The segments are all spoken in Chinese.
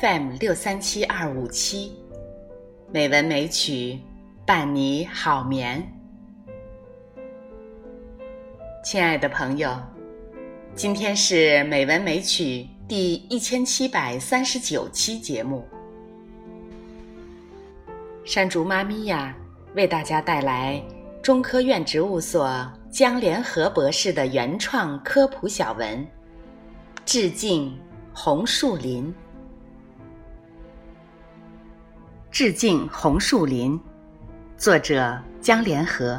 FM 六三七二五七，美文美曲伴你好眠。亲爱的朋友，今天是美文美曲第一千七百三十九期节目。山竹妈咪呀，为大家带来中科院植物所江联合博士的原创科普小文，致敬红树林。致敬红树林，作者江连和。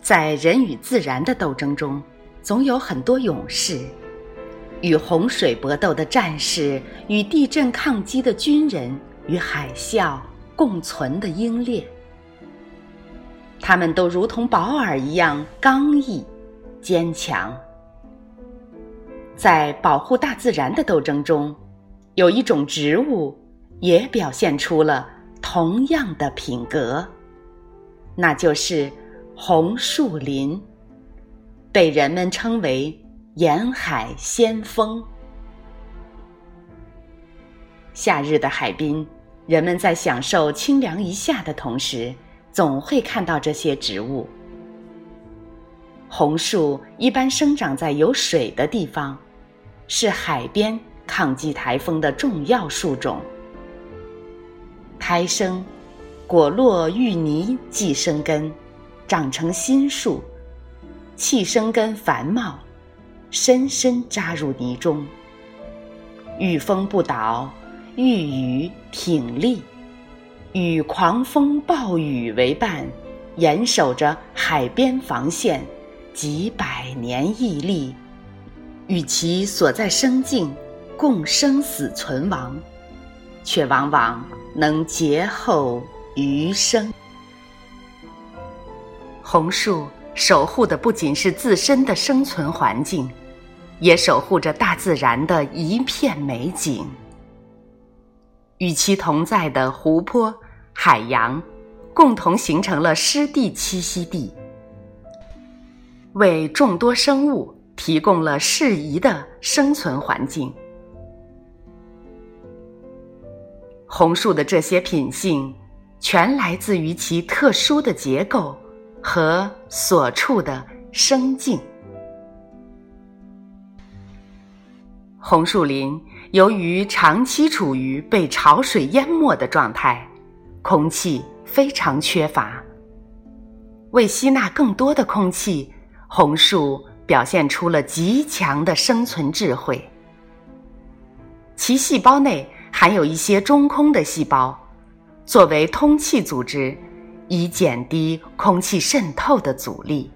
在人与自然的斗争中，总有很多勇士，与洪水搏斗的战士，与地震抗击的军人，与海啸共存的英烈。他们都如同保尔一样刚毅、坚强。在保护大自然的斗争中。有一种植物，也表现出了同样的品格，那就是红树林，被人们称为沿海先锋。夏日的海滨，人们在享受清凉一夏的同时，总会看到这些植物。红树一般生长在有水的地方，是海边。抗击台风的重要树种，胎生，果落淤泥即生根，长成新树，气生根繁茂，深深扎入泥中。遇风不倒，遇雨挺立，与狂风暴雨为伴，严守着海边防线，几百年屹立，与其所在生境。共生死存亡，却往往能劫后余生。红树守护的不仅是自身的生存环境，也守护着大自然的一片美景。与其同在的湖泊、海洋，共同形成了湿地栖息地，为众多生物提供了适宜的生存环境。红树的这些品性，全来自于其特殊的结构和所处的生境。红树林由于长期处于被潮水淹没的状态，空气非常缺乏。为吸纳更多的空气，红树表现出了极强的生存智慧。其细胞内。含有一些中空的细胞，作为通气组织，以减低空气渗透的阻力。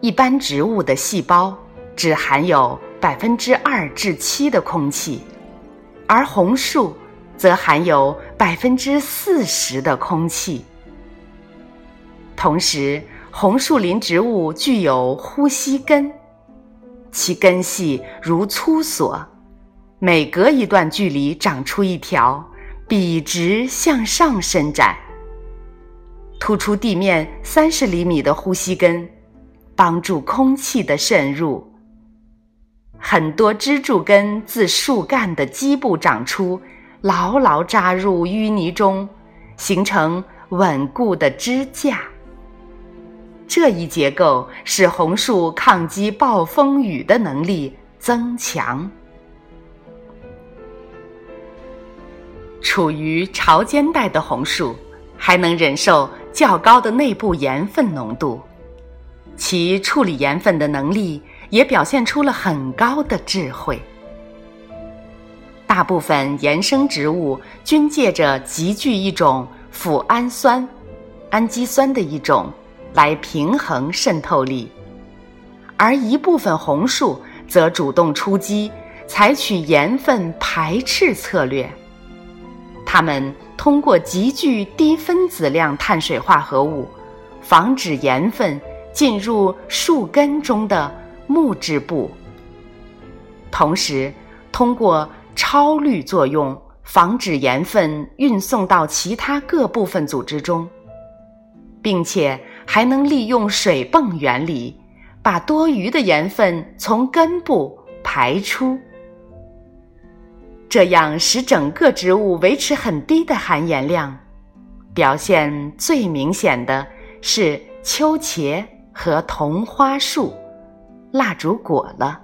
一般植物的细胞只含有百分之二至七的空气，而红树则含有百分之四十的空气。同时，红树林植物具有呼吸根，其根系如粗索。每隔一段距离长出一条笔直向上伸展、突出地面三十厘米的呼吸根，帮助空气的渗入。很多支柱根自树干的基部长出，牢牢扎入淤泥中，形成稳固的支架。这一结构使红树抗击暴风雨的能力增强。处于潮间带的红树，还能忍受较高的内部盐分浓度，其处理盐分的能力也表现出了很高的智慧。大部分盐生植物均借着集聚一种腐氨酸、氨基酸的一种来平衡渗透力，而一部分红树则主动出击，采取盐分排斥策略。它们通过极具低分子量碳水化合物，防止盐分进入树根中的木质部，同时通过超滤作用防止盐分运送到其他各部分组织中，并且还能利用水泵原理，把多余的盐分从根部排出。这样使整个植物维持很低的含盐量，表现最明显的是秋茄和同花树、蜡烛果了。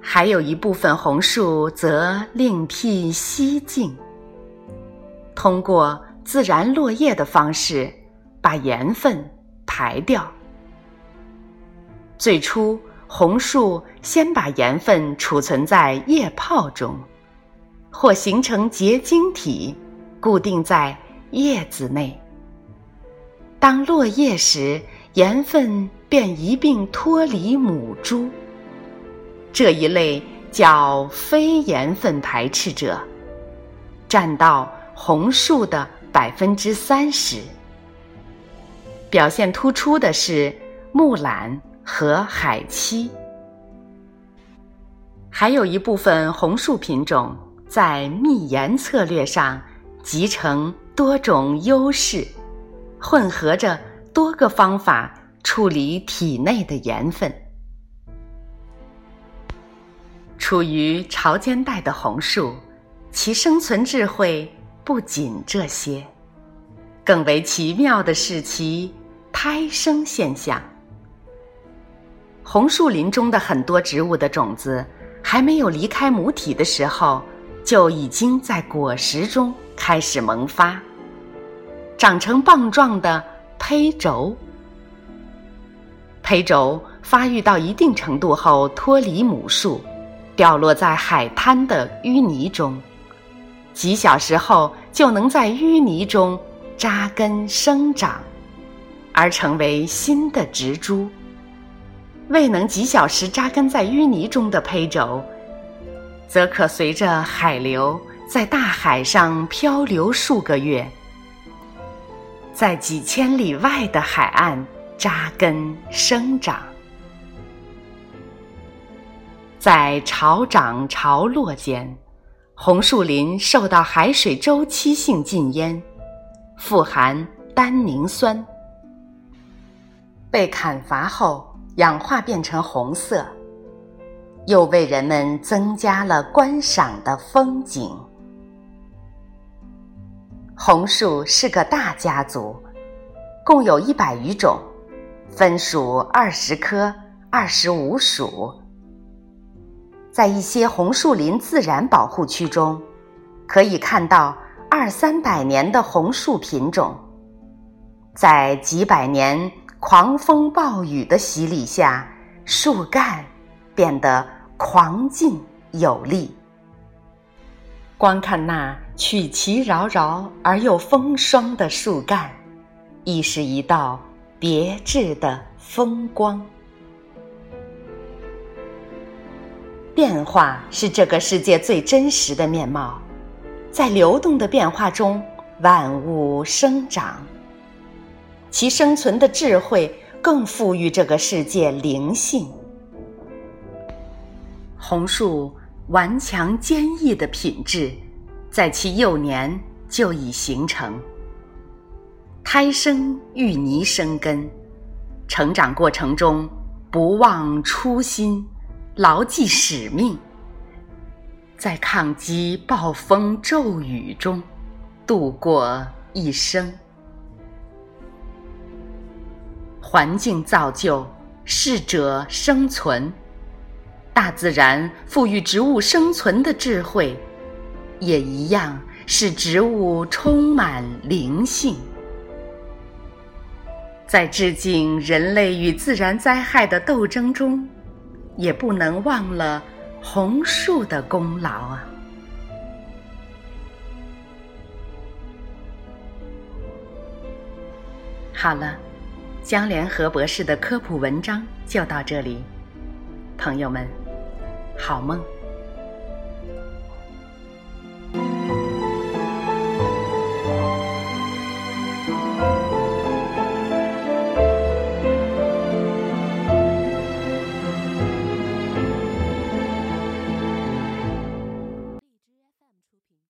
还有一部分红树则另辟蹊径，通过自然落叶的方式把盐分排掉。最初。红树先把盐分储存在叶泡中，或形成结晶体，固定在叶子内。当落叶时，盐分便一并脱离母株。这一类叫非盐分排斥者，占到红树的百分之三十。表现突出的是木兰。和海漆，还有一部分红树品种在密盐策略上集成多种优势，混合着多个方法处理体内的盐分。处于潮间带的红树，其生存智慧不仅这些，更为奇妙的是其胎生现象。红树林中的很多植物的种子，还没有离开母体的时候，就已经在果实中开始萌发，长成棒状的胚轴。胚轴发育到一定程度后，脱离母树，掉落在海滩的淤泥中，几小时后就能在淤泥中扎根生长，而成为新的植株。未能几小时扎根在淤泥中的胚轴，则可随着海流在大海上漂流数个月，在几千里外的海岸扎根生长。在潮涨潮落间，红树林受到海水周期性禁烟，富含单宁酸，被砍伐后。氧化变成红色，又为人们增加了观赏的风景。红树是个大家族，共有一百余种，分属二十科、二十五属。在一些红树林自然保护区中，可以看到二三百年的红树品种，在几百年。狂风暴雨的洗礼下，树干变得狂劲有力。光看那曲奇饶饶而又风霜的树干，亦是一道别致的风光。变化是这个世界最真实的面貌，在流动的变化中，万物生长。其生存的智慧更赋予这个世界灵性。红树顽强坚毅的品质，在其幼年就已形成。胎生淤泥生根，成长过程中不忘初心，牢记使命，在抗击暴风骤雨中度过一生。环境造就，适者生存。大自然赋予植物生存的智慧，也一样使植物充满灵性。在致敬人类与自然灾害的斗争中，也不能忘了红树的功劳啊！好了。江联合博士的科普文章就到这里，朋友们，好梦。